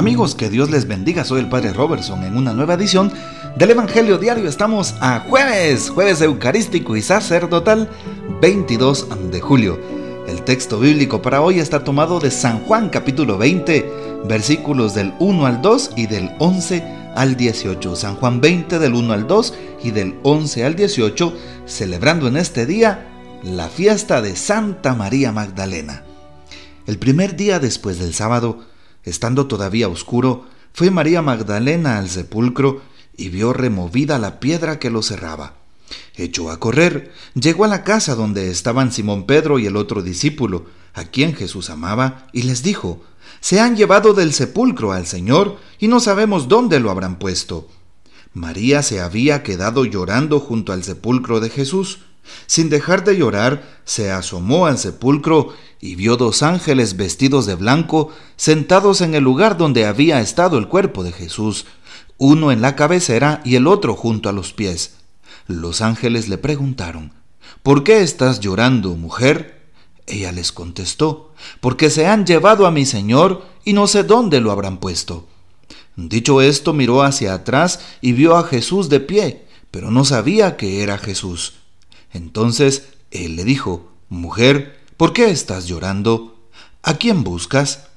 Amigos, que Dios les bendiga. Soy el Padre Robertson en una nueva edición del Evangelio Diario. Estamos a jueves, jueves eucarístico y sacerdotal, 22 de julio. El texto bíblico para hoy está tomado de San Juan capítulo 20, versículos del 1 al 2 y del 11 al 18. San Juan 20 del 1 al 2 y del 11 al 18, celebrando en este día la fiesta de Santa María Magdalena. El primer día después del sábado, Estando todavía oscuro, fue María Magdalena al sepulcro y vio removida la piedra que lo cerraba. Echó a correr, llegó a la casa donde estaban Simón Pedro y el otro discípulo, a quien Jesús amaba, y les dijo, Se han llevado del sepulcro al Señor y no sabemos dónde lo habrán puesto. María se había quedado llorando junto al sepulcro de Jesús. Sin dejar de llorar, se asomó al sepulcro y vio dos ángeles vestidos de blanco sentados en el lugar donde había estado el cuerpo de Jesús, uno en la cabecera y el otro junto a los pies. Los ángeles le preguntaron, ¿Por qué estás llorando, mujer? Ella les contestó, porque se han llevado a mi Señor y no sé dónde lo habrán puesto. Dicho esto, miró hacia atrás y vio a Jesús de pie, pero no sabía que era Jesús. Entonces él le dijo, Mujer, ¿por qué estás llorando? ¿A quién buscas?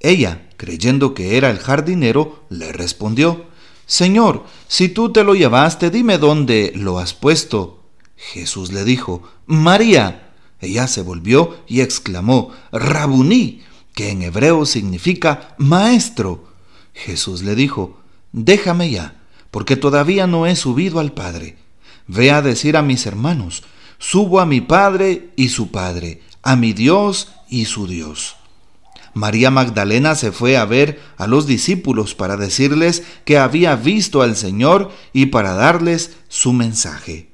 Ella, creyendo que era el jardinero, le respondió, Señor, si tú te lo llevaste, dime dónde lo has puesto. Jesús le dijo, María. Ella se volvió y exclamó, Rabuní, que en hebreo significa maestro. Jesús le dijo, Déjame ya, porque todavía no he subido al Padre. Ve a decir a mis hermanos, subo a mi Padre y su Padre, a mi Dios y su Dios. María Magdalena se fue a ver a los discípulos para decirles que había visto al Señor y para darles su mensaje.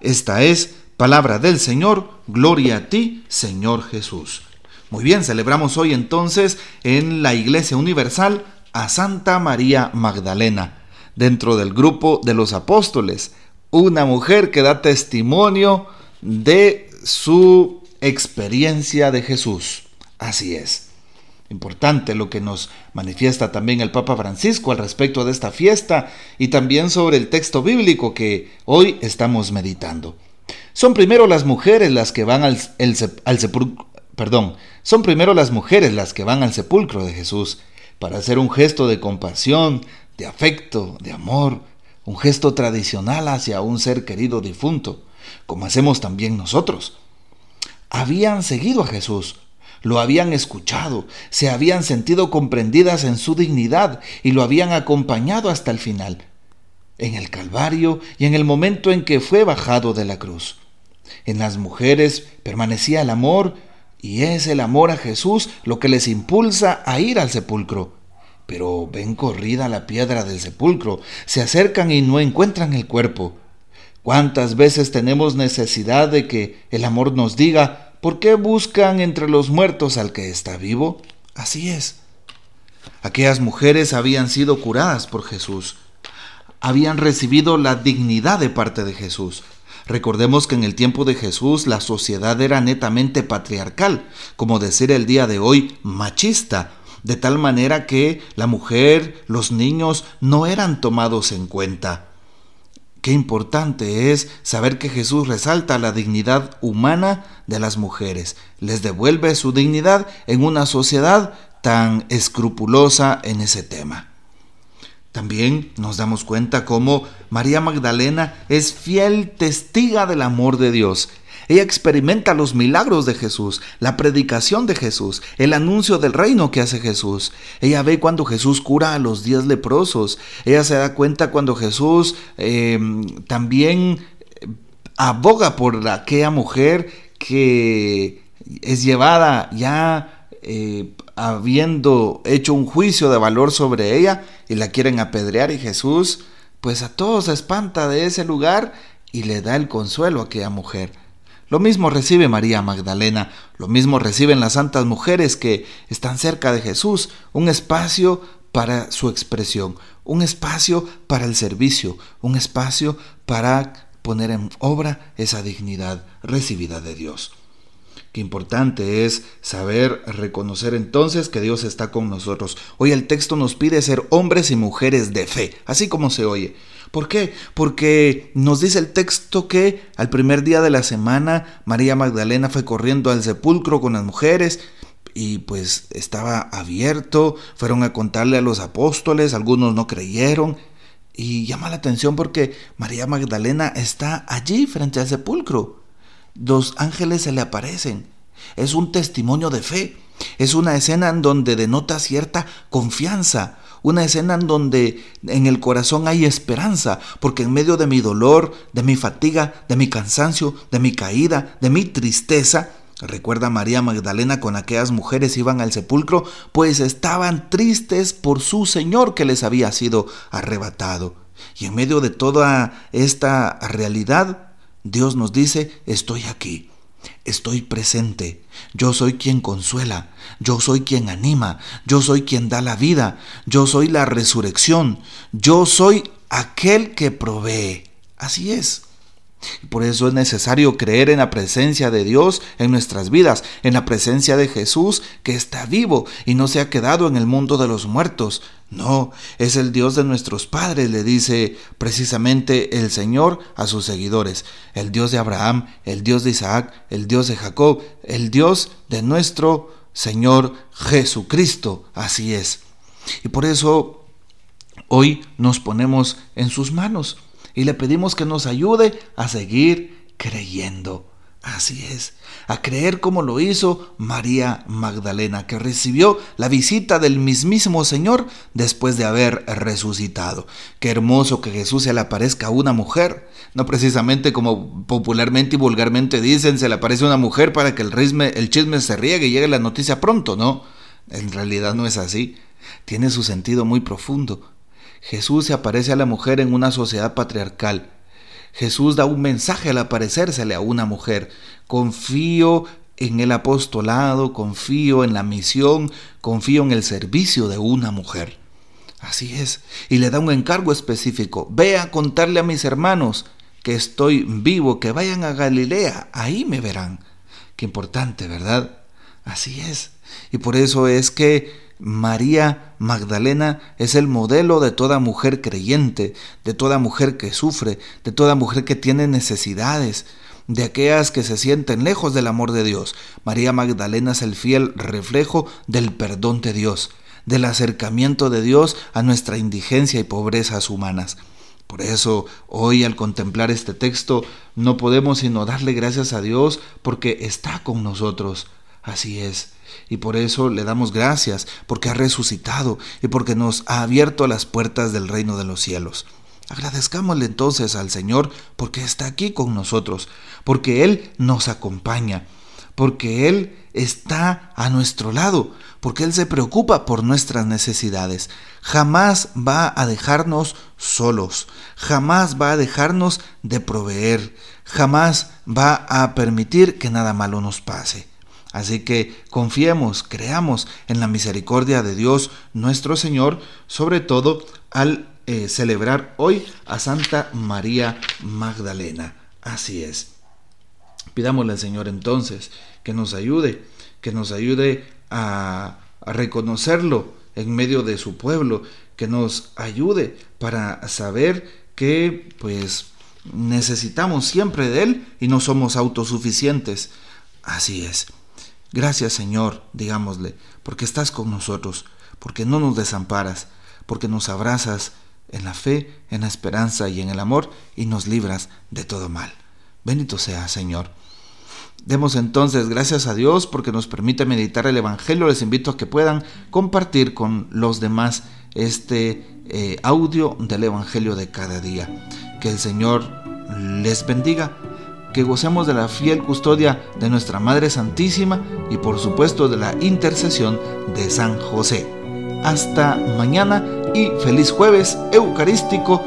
Esta es palabra del Señor, gloria a ti, Señor Jesús. Muy bien, celebramos hoy entonces en la Iglesia Universal a Santa María Magdalena, dentro del grupo de los apóstoles, una mujer que da testimonio de su experiencia de Jesús. Así es. Importante lo que nos manifiesta también el Papa Francisco al respecto de esta fiesta y también sobre el texto bíblico que hoy estamos meditando. Son primero las mujeres las que van al, al sepulcro, perdón, son primero las mujeres las que van al sepulcro de Jesús para hacer un gesto de compasión, de afecto, de amor, un gesto tradicional hacia un ser querido difunto, como hacemos también nosotros. Habían seguido a Jesús, lo habían escuchado, se habían sentido comprendidas en su dignidad y lo habían acompañado hasta el final, en el Calvario y en el momento en que fue bajado de la cruz. En las mujeres permanecía el amor y es el amor a Jesús lo que les impulsa a ir al sepulcro pero ven corrida la piedra del sepulcro, se acercan y no encuentran el cuerpo. ¿Cuántas veces tenemos necesidad de que el amor nos diga, ¿por qué buscan entre los muertos al que está vivo? Así es. Aquellas mujeres habían sido curadas por Jesús, habían recibido la dignidad de parte de Jesús. Recordemos que en el tiempo de Jesús la sociedad era netamente patriarcal, como decir el día de hoy machista, de tal manera que la mujer, los niños no eran tomados en cuenta. Qué importante es saber que Jesús resalta la dignidad humana de las mujeres, les devuelve su dignidad en una sociedad tan escrupulosa en ese tema. También nos damos cuenta cómo María Magdalena es fiel testiga del amor de Dios ella experimenta los milagros de Jesús, la predicación de Jesús, el anuncio del reino que hace Jesús. Ella ve cuando Jesús cura a los diez leprosos. Ella se da cuenta cuando Jesús em, también eh, aboga por aquella mujer que es llevada ya eh, habiendo hecho un juicio de valor sobre ella y la quieren apedrear y Jesús pues a todos se espanta de ese lugar y le da el consuelo a aquella mujer. Lo mismo recibe María Magdalena, lo mismo reciben las santas mujeres que están cerca de Jesús, un espacio para su expresión, un espacio para el servicio, un espacio para poner en obra esa dignidad recibida de Dios. Qué importante es saber reconocer entonces que Dios está con nosotros. Hoy el texto nos pide ser hombres y mujeres de fe, así como se oye. ¿Por qué? Porque nos dice el texto que al primer día de la semana María Magdalena fue corriendo al sepulcro con las mujeres y pues estaba abierto, fueron a contarle a los apóstoles, algunos no creyeron y llama la atención porque María Magdalena está allí frente al sepulcro. Los ángeles se le aparecen. Es un testimonio de fe. Es una escena en donde denota cierta confianza, una escena en donde en el corazón hay esperanza, porque en medio de mi dolor, de mi fatiga, de mi cansancio, de mi caída, de mi tristeza, recuerda María Magdalena con aquellas mujeres iban al sepulcro, pues estaban tristes por su Señor que les había sido arrebatado. Y en medio de toda esta realidad, Dios nos dice, estoy aquí. Estoy presente. Yo soy quien consuela. Yo soy quien anima. Yo soy quien da la vida. Yo soy la resurrección. Yo soy aquel que provee. Así es. Por eso es necesario creer en la presencia de Dios en nuestras vidas, en la presencia de Jesús que está vivo y no se ha quedado en el mundo de los muertos. No, es el Dios de nuestros padres, le dice precisamente el Señor a sus seguidores. El Dios de Abraham, el Dios de Isaac, el Dios de Jacob, el Dios de nuestro Señor Jesucristo. Así es. Y por eso hoy nos ponemos en sus manos y le pedimos que nos ayude a seguir creyendo. Así es, a creer como lo hizo María Magdalena, que recibió la visita del mismísimo Señor después de haber resucitado. Qué hermoso que Jesús se le aparezca a una mujer, no precisamente como popularmente y vulgarmente dicen, se le aparece una mujer para que el, el chisme se riegue y llegue la noticia pronto, no. En realidad no es así, tiene su sentido muy profundo. Jesús se aparece a la mujer en una sociedad patriarcal. Jesús da un mensaje al aparecérsele a una mujer. Confío en el apostolado, confío en la misión, confío en el servicio de una mujer. Así es. Y le da un encargo específico. Ve a contarle a mis hermanos que estoy vivo, que vayan a Galilea, ahí me verán. Qué importante, ¿verdad? Así es. Y por eso es que María Magdalena es el modelo de toda mujer creyente, de toda mujer que sufre, de toda mujer que tiene necesidades, de aquellas que se sienten lejos del amor de Dios. María Magdalena es el fiel reflejo del perdón de Dios, del acercamiento de Dios a nuestra indigencia y pobrezas humanas. Por eso hoy al contemplar este texto no podemos sino darle gracias a Dios porque está con nosotros. Así es. Y por eso le damos gracias, porque ha resucitado y porque nos ha abierto las puertas del reino de los cielos. Agradezcámosle entonces al Señor porque está aquí con nosotros, porque Él nos acompaña, porque Él está a nuestro lado, porque Él se preocupa por nuestras necesidades. Jamás va a dejarnos solos, jamás va a dejarnos de proveer, jamás va a permitir que nada malo nos pase. Así que confiemos, creamos en la misericordia de Dios nuestro Señor, sobre todo al eh, celebrar hoy a Santa María Magdalena. Así es. Pidámosle al Señor entonces que nos ayude, que nos ayude a, a reconocerlo en medio de su pueblo, que nos ayude para saber que pues necesitamos siempre de Él y no somos autosuficientes. Así es. Gracias Señor, digámosle, porque estás con nosotros, porque no nos desamparas, porque nos abrazas en la fe, en la esperanza y en el amor y nos libras de todo mal. Bendito sea Señor. Demos entonces gracias a Dios porque nos permite meditar el Evangelio. Les invito a que puedan compartir con los demás este eh, audio del Evangelio de cada día. Que el Señor les bendiga que gocemos de la fiel custodia de nuestra Madre Santísima y por supuesto de la intercesión de San José. Hasta mañana y feliz jueves eucarístico